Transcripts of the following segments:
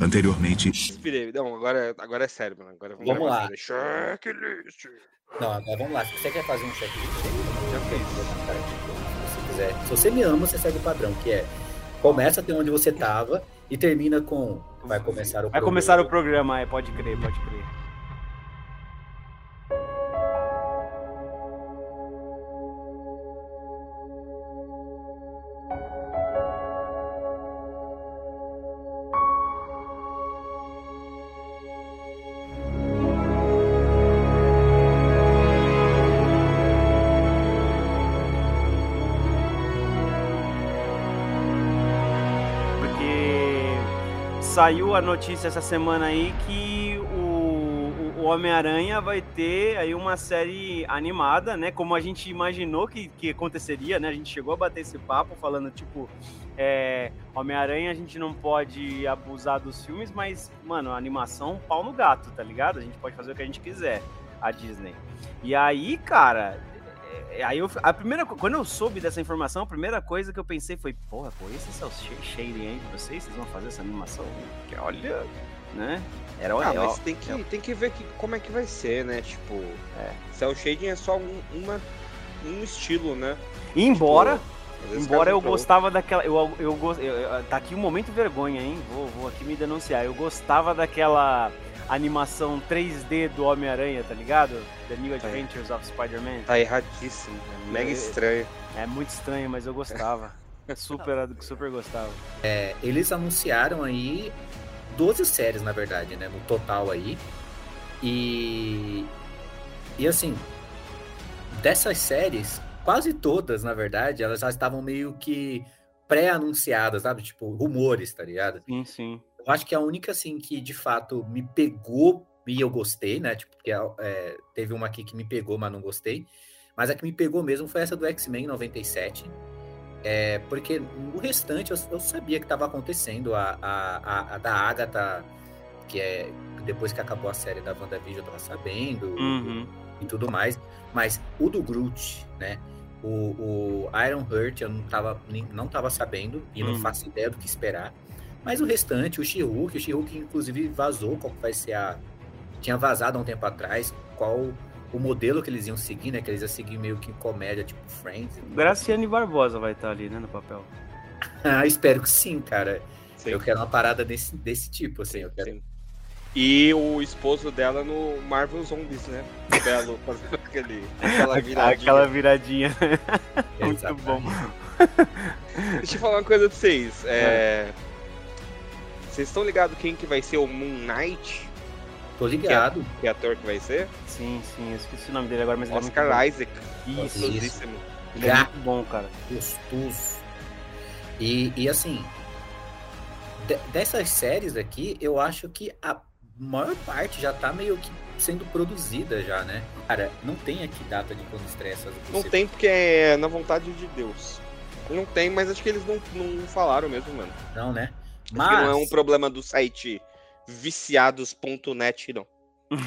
Anteriormente. Inspirei. Não, agora, agora é sério, mano. Agora vamos, Vamos lá. Checklist. Não, agora vamos lá. Se você quer fazer um checklist, já fez. Se você quiser. Se você me ama, você segue o padrão, que é começa até onde você tava e termina com vai começar o Vai começar o programa, é, pode crer, pode crer. Saiu a notícia essa semana aí que o, o- Homem-Aranha vai ter aí uma série animada, né? Como a gente imaginou que, que aconteceria, né? A gente chegou a bater esse papo falando, tipo, é, Homem-Aranha a gente não pode abusar dos filmes, mas, mano, animação, pau no gato, tá ligado? A gente pode fazer o que a gente quiser, a Disney. E aí, cara, aí eu, a primeira, quando eu soube dessa informação, a primeira coisa que eu pensei foi, porra, pô, esse é o sh- shading aí de vocês, vocês vão fazer essa animação? Que olha, né? Era Ah, é, mas tem que, tem que ver que, como é que vai ser, né? Tipo, É. Cell Shading é só um, uma, um estilo, né? Embora, Tipo, embora eu gostava daquela, eu, eu, eu, eu- tá aqui um momento vergonha, hein? Vou, vou aqui me denunciar. Eu gostava daquela animação 3D do Homem-Aranha, tá ligado? The New Adventures of Spider-Man. Tá erradíssimo, né? mega É- estranho. É muito estranho, mas eu gostava. Super, super gostava. É, eles anunciaram aí 12 séries, na verdade, né? No total aí. E. E assim, dessas séries, quase todas, na verdade, elas já estavam meio que pré-anunciadas, sabe? Tipo, rumores, tá ligado? Sim, sim. Eu acho que a única, assim, que de fato me pegou e eu gostei, né? Tipo, porque é, teve uma aqui que me pegou, mas não gostei. Mas a que me pegou mesmo foi essa do X-Men 97. É, porque o restante eu, eu sabia que estava acontecendo. A, a, a, da Agatha, que é depois que acabou a série da WandaVision, eu tava sabendo Uhum. e tudo mais. Mas o do Groot, né? O, o Iron Heart eu não tava, nem- não tava sabendo e não Uhum. faço ideia do que esperar. Mas o restante, o She-Hulk, o She-Hulk inclusive vazou qual que vai ser a. Tinha vazado há um tempo atrás qual o modelo que eles iam seguir, né? Que eles iam seguir meio que comédia, tipo Friends. Graciane Barbosa vai estar ali, né, no papel. Ah, espero que sim, cara. Sim, Eu quero uma parada desse, desse tipo, assim. Eu quero... sim. E o esposo dela no Marvel Zombies, né? O Belo fazendo aquele, aquela viradinha. Aquela viradinha. Muito bom. Deixa eu falar uma coisa pra vocês. É... Vocês estão ligados quem que vai ser o Moon Knight? Tô ligado. Que ator que vai ser? Sim, sim, eu esqueci o nome dele agora, mas ele é Oscar bom. Isaac. Isso, Isso. Ele é muito bom, cara. gostoso. E, e assim, de- dessas séries aqui, eu acho que a maior parte já tá meio que sendo produzida já, né? Cara, não tem aqui data de quando estreia essas Não tem porque é na vontade de Deus. Não tem, mas acho que eles não, não falaram mesmo, mano. Não, né? Acho Mas, que não é um problema do site viciados.net, não.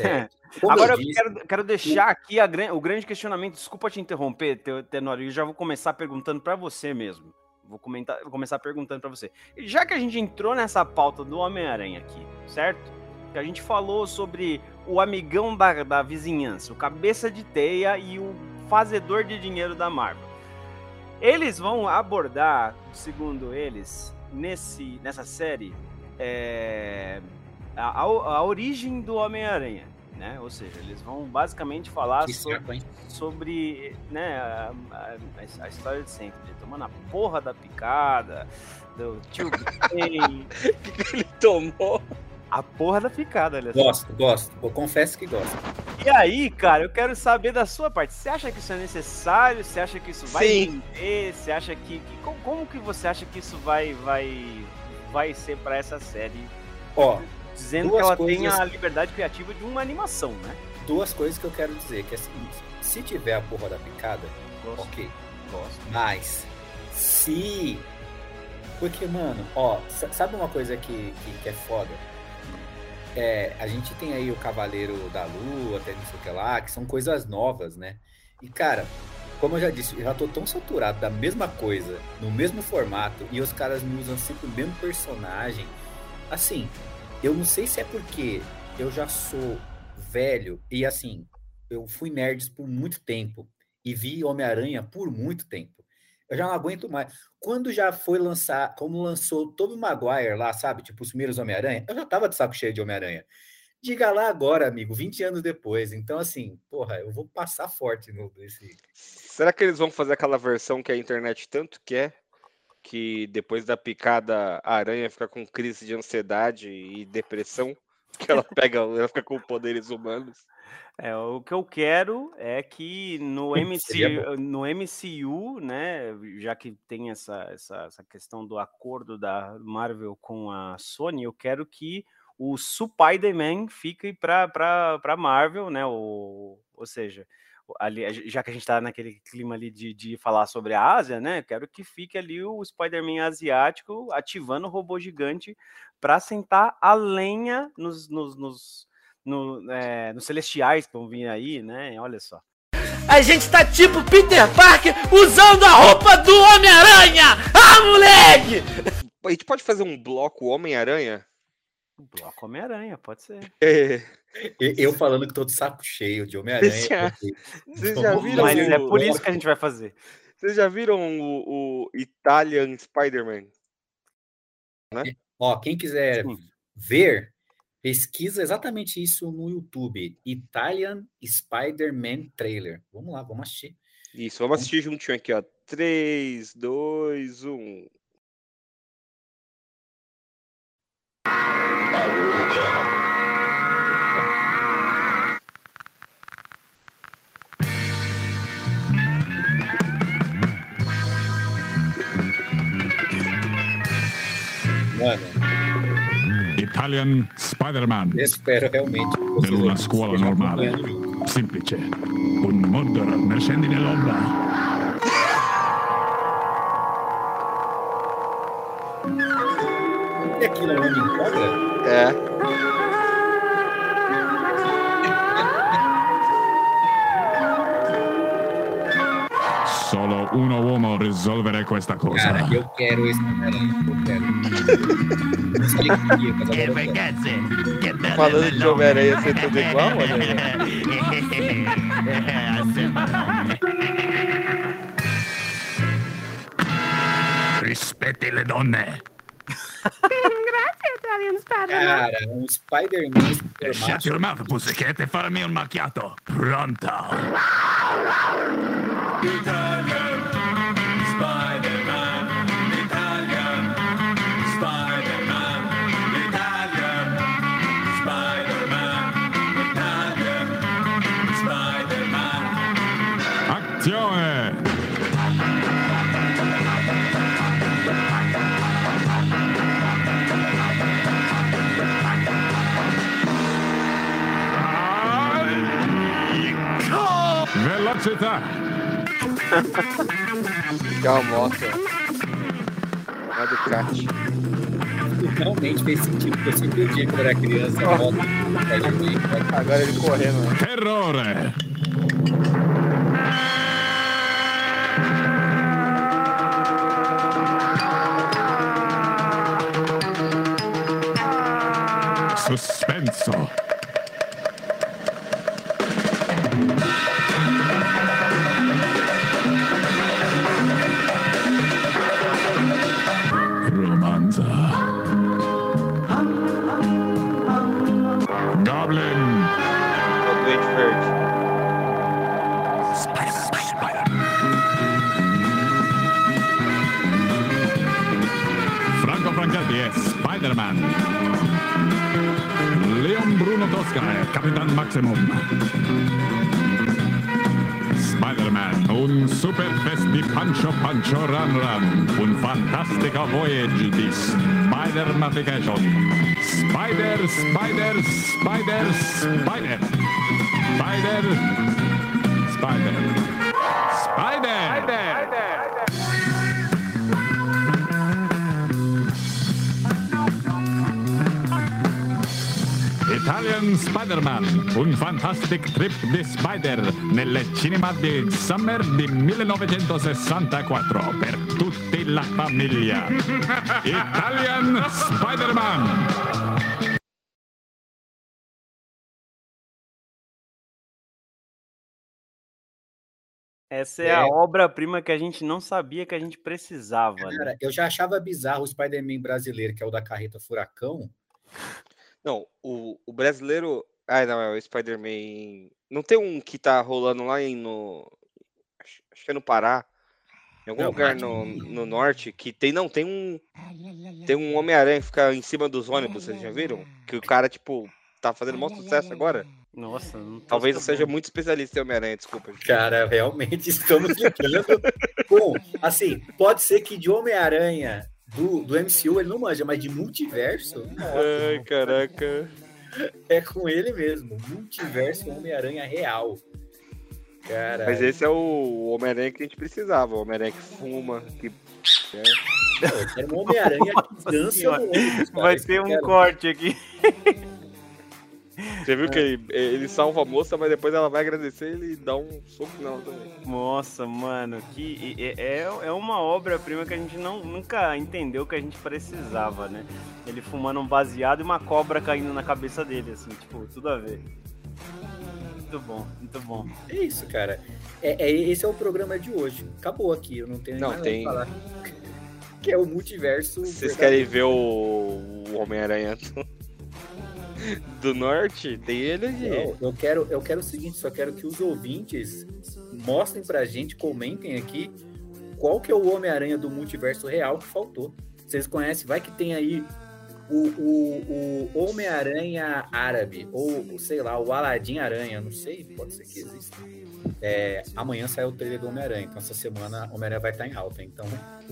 é, como Agora eu disse, quero, quero deixar aqui a o grande questionamento. Desculpa te interromper, Te- Tenório. Eu já vou começar perguntando pra você mesmo. Vou, comentar, vou começar perguntando pra você. Já que a gente entrou nessa pauta do Homem-Aranha aqui, certo? Que a gente falou sobre o amigão da, da vizinhança, o cabeça de teia e o fazedor de dinheiro da Marvel. Eles vão abordar, segundo eles, nesse, nessa série, é, a, a, origem do Homem-Aranha, né? Ou seja, eles vão basicamente falar sobre, sobre, né, a, a- a história de sempre, de tomando a porra da picada, do tio Ben, que, ele tomou? a porra da picada, olha. Gosto, gosto. Eu confesso que gosto. E aí, cara, eu quero saber da sua parte. Você acha que isso é necessário? Você acha que isso vai Sim. render? Você acha que, que- como, que você acha que isso vai vai vai ser pra essa série? Ó, Dizendo que ela coisas- tem a liberdade criativa de uma animação, né? duas coisas que eu quero dizer, que é o seguinte, se tiver a porra da picada, Gosto, ok. gosto. Mas se. Porque, mano, ó, sa- sabe uma coisa que, que, que é foda? É, a gente tem aí o Cavaleiro da Lua, até não sei o que lá, que são coisas novas, né? E, cara, como eu já disse, eu já tô tão saturado da mesma coisa, no mesmo formato, e os caras me usam sempre o mesmo personagem. Assim, eu não sei se é porque eu já sou velho e assim, eu fui nerd por muito tempo e vi Homem-Aranha por muito tempo. Eu já não aguento mais. Quando já foi lançar, como lançou Tobey Maguire lá, sabe? Tipo, os primeiros Homem-Aranha, eu já tava de saco cheio de Homem-Aranha. Diga lá agora, amigo, 20 anos depois. Então, assim, porra, eu vou passar forte no. Será que eles vão fazer aquela versão que a internet tanto quer? Que depois da picada a aranha fica com crise de ansiedade e depressão? Que ela pega, ela fica com poderes humanos. É, o que eu quero é que no, MCU, no MCU, né, já que tem essa, essa, essa questão do acordo da Marvel com a Sony, eu quero que o Spider-Man fique para Marvel, né, o, ou seja, ali, já que a gente está naquele clima ali de, de falar sobre a Ásia, né, quero que fique ali o Spider-Man asiático ativando o robô gigante para sentar a lenha nos, nos, nos no, é, nos Celestiais que vão vir aí, né? Olha só. A gente tá tipo Peter Parker usando a roupa do Homem-Aranha! Ah, moleque! A gente pode fazer um bloco Homem-Aranha? Bloco Homem-Aranha, pode ser. É. Eu falando que tô de saco cheio de Homem-Aranha. Vocês já, vocês já viram? Mas é por isso que a gente vai fazer. Vocês já viram o, o Italian Spider-Man? Né? Ó, quem quiser Sim. ver, Pesquisa exatamente isso no YouTube. Italian Spider-Man Trailer. Vamos lá, vamos assistir. Isso, vamos assistir juntinho aqui, ó. 3, 2, 1. Mano, Italian Spider-Man. Espero realmente. Per una scuola normale. Semplice. Un Mordor nel scendi nell'ombra. E aquilo é um homem uno uomo risolvere questa cosa. Cara, io quero esse eu quero. Não sei o que queria, mas agora eu quero. Falando de Homem-Aranha ser tudo igual, olha. Rispetti le donne. Grazie, Italian Spider-Man. Cara, um Spider-Man super Shut your mouth, pussycat, e farmi un macchiato. Pronto. Italian Spider-Man. Italian Spider-Man. Italian Spider-Man. Italian Spider-Man. Azione! Velocità! Legal, moto. É do kart. Realmente fez sentido, porque eu sempre odia quando era criança. Ó. moto, Spider-Man, Agora ele correndo, né? Terrore! Suspenso. Goblin. É o Duende Verde. Franco Franchetti è Spider-Man. Leon Bruno Tosca è Capitan Maximum. Spider-Man, un super fest di Pancho Pancho Run Run, un fantastico voyage di Spider-Matification. Spider, Spider, Spider, Spider. Spider, Spider. Spider! Italian Spider-Man, un fantastic trip di Spider nelle cinema di Summer di 1964 per tutta la famiglia. Italian Spider-Man. Essa é, é. a obra-prima que a gente não sabia que a gente precisava. Né? Cara, né? eu já achava bizarro o Spider-Man brasileiro, que é o da carreta Furacão, não, o, o brasileiro. Ah, não, é o Spider-Man. Não tem um que tá rolando lá em, no. Acho, acho que é no Pará. Em algum É, o lugar no, no norte que tem. Não, tem um. Tem um Homem-Aranha que fica em cima dos ônibus, vocês já viram? Que o cara, tipo, tá fazendo maior sucesso agora. Nossa, não Talvez eu seja muito especialista em Homem-Aranha, desculpa. gente. Cara, realmente estamos lidando com. Assim, pode ser que de Homem-Aranha do, do MCU ele não manja, mas de multiverso, Ai, caraca. é com ele mesmo. Multiverso Homem-Aranha real. Cara, Mas esse é o Homem-Aranha que a gente precisava. O Homem-Aranha que fuma, que. é. eu quero um Homem-Aranha que dança Vai ter um quero. corte aqui. Você viu que ele, ele salva a moça, mas depois ela vai agradecer e ele dá um soco nela também. Nossa, mano, que é, é uma obra-prima que a gente não, nunca entendeu que a gente precisava, né? Ele fumando um baseado e uma cobra caindo na cabeça dele, assim, tipo, tudo a ver. Muito bom, muito bom. É isso, cara. É, é- esse é o programa de hoje. Acabou aqui, eu não tenho Não, mais tem- nada pra falar. Que é o multiverso. Vocês verdadeiro. querem ver o, o Homem-Aranha do, Norte? Tem ele aqui. Eu quero, eu quero o seguinte, só quero que os ouvintes mostrem pra gente, comentem aqui qual que é o Homem-Aranha do multiverso real que faltou. Vocês conhecem? Vai que tem aí o, o, o Homem-Aranha árabe, ou sei lá, o Aladim Aranha, não sei, pode ser que exista. É, amanhã sai o trailer do Homem-Aranha, então essa semana o Homem-Aranha vai estar em alta. Então,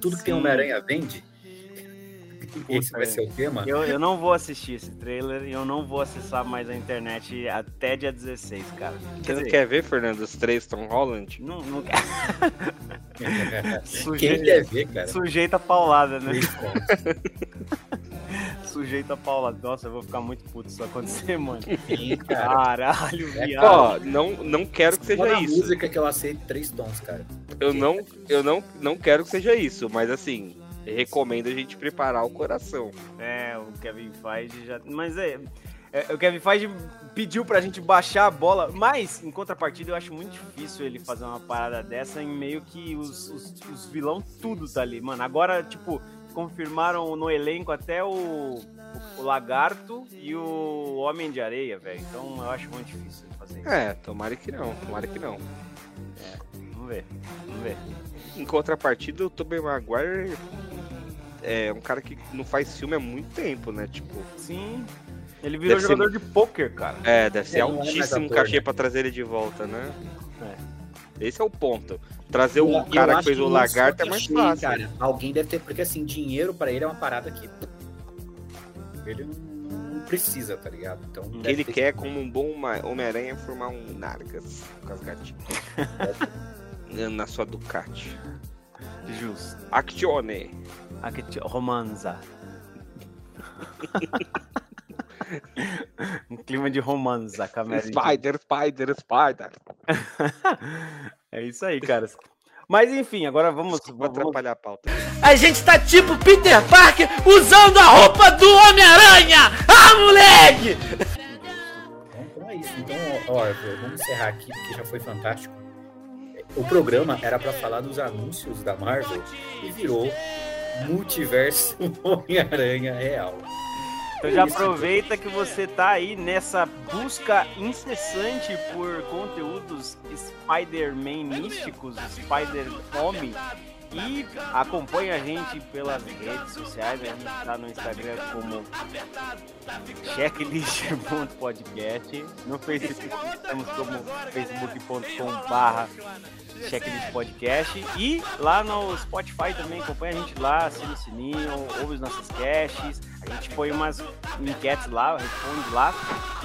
tudo que tem Sim. Homem-Aranha vende. Esse vai ser o tema. Eu, eu não vou assistir esse trailer e eu não vou acessar mais a internet até dia 16, cara. Você Quer não dizer, quer ver, Fernando, os três Tom Holland? não, não Quem sujeito, quer ver, cara? sujeito a paulada, né? Sujeito a paulada. Nossa, eu vou ficar muito puto se isso acontecer, mano. Sim, cara. Caralho, É, viado. Ó, não, não quero que seja isso. música que eu aceito três tons, cara. Eu não, eu não, não quero que seja isso, mas assim, recomendo a gente preparar o coração. É, o Kevin Feige já. Mas é. é, o Kevin Feige pediu pra gente baixar a bola, mas em contrapartida eu acho muito difícil ele fazer uma parada dessa em meio que os, os, os vilão tudo tá ali. Mano, agora, tipo, confirmaram no elenco até o, o, o Lagarto e o Homem de Areia, velho. Então eu acho muito difícil ele fazer isso. É, tomara que não, tomara que não. Vamos ver, vamos ver. Em contrapartida, o Tobey Maguire é um cara que não faz filme há muito tempo, né? Tipo, Sim. Ele virou Deve ser- jogador de pôquer, cara. é, deve ser É, não é altíssimo ator, cachê né? pra trazer ele de volta, né? É. Esse é o ponto. Trazer Eu- o eu cara que fez o lagarto é mais cachê, fácil. Cara. Alguém deve ter, porque assim, dinheiro pra ele é uma parada que ele não, precisa, tá ligado? Então, O que deve ele ter- quer, como um bom ma- Homem-Aranha, é formar um Nargas com as gatinhas. Na sua Ducati. Justo. Actione. Aqui, tio, romanza. um clima de romanza, câmera. Spider, Spider, Spider. É isso aí, caras. Mas enfim, agora vamos. Desculpa vamos atrapalhar a pauta. A gente tá tipo Peter Parker usando a roupa do Homem-Aranha! Ah, moleque! Então, é isso. Então, ó, vamos encerrar aqui, porque já foi fantástico. O programa era pra falar dos anúncios da Marvel e virou Multiverso Homem-Aranha Real. Então já aproveita que você tá aí nessa busca incessante por conteúdos Spider-Man místicos, Spider-Homem. E acompanha a gente pelas redes sociais, a gente tá no Instagram como checklist.podcast, no Facebook estamos como facebook.com barra checklistpodcast e lá no Spotify também, acompanha a gente lá, assina o sininho, ouve os nossos casts, a gente põe umas enquetes lá, responde lá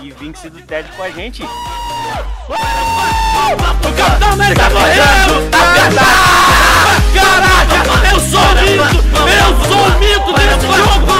e vem que se do TED com a gente. O Capitão América morreu! Tá verdade! Sou o mito! Eu sou o mito desse jogo!